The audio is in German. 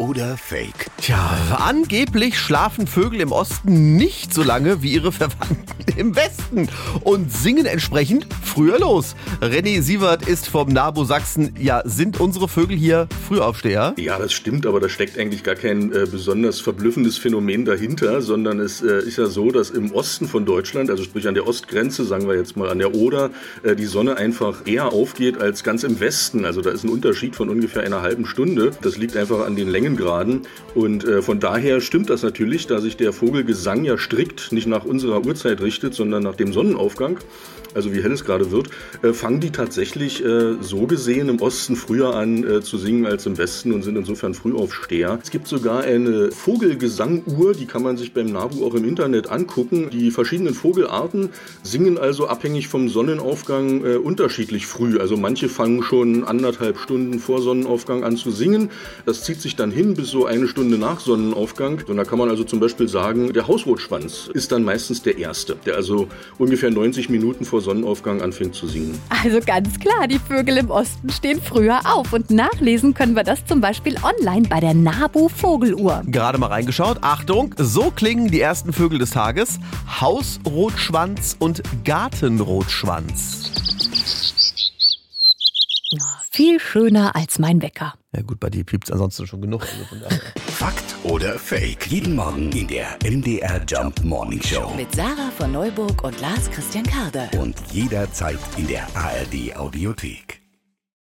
oder Fake? Tja, angeblich schlafen Vögel im Osten nicht so lange wie ihre Verwandten im Westen und singen entsprechend früher los. René Sievert ist vom NABU Sachsen. Ja, sind unsere Vögel hier Frühaufsteher? Ja, das stimmt, aber da steckt eigentlich gar kein äh, besonders verblüffendes Phänomen dahinter, sondern es äh, ist ja so, dass im Osten von Deutschland, also sprich an der Ostgrenze, sagen wir jetzt mal an der Oder, äh, die Sonne einfach eher aufgeht als ganz im Westen. Also da ist ein Unterschied von ungefähr einer halben Stunde. Das liegt einfach an den Längengraden und äh, von daher stimmt das natürlich, da sich der Vogelgesang ja strikt nicht nach unserer Uhrzeit richtet, sondern nach dem Sonnenaufgang also wie hell es gerade wird, äh, fangen die tatsächlich äh, so gesehen im Osten früher an äh, zu singen als im Westen und sind insofern Frühaufsteher. Es gibt sogar eine Vogelgesanguhr, die kann man sich beim NABU auch im Internet angucken. Die verschiedenen Vogelarten singen also abhängig vom Sonnenaufgang äh, unterschiedlich früh. Also manche fangen schon anderthalb Stunden vor Sonnenaufgang an zu singen. Das zieht sich dann hin bis so eine Stunde nach Sonnenaufgang. Und da kann man also zum Beispiel sagen, der Hausrotschwanz ist dann meistens der erste, der also ungefähr 90 Minuten vor vor Sonnenaufgang anfängt zu singen. Also ganz klar, die Vögel im Osten stehen früher auf. Und nachlesen können wir das zum Beispiel online bei der NABU Vogeluhr. Gerade mal reingeschaut. Achtung, so klingen die ersten Vögel des Tages. Hausrotschwanz und Gartenrotschwanz. Viel schöner als mein Wecker. Ja gut, bei dir piept es ansonsten schon genug. Also Fakt oder Fake? Jeden Morgen in der MDR Jump Morning Show. Mit Sarah von Neuburg und Lars Christian Karde. Und jederzeit in der ARD Audiothek.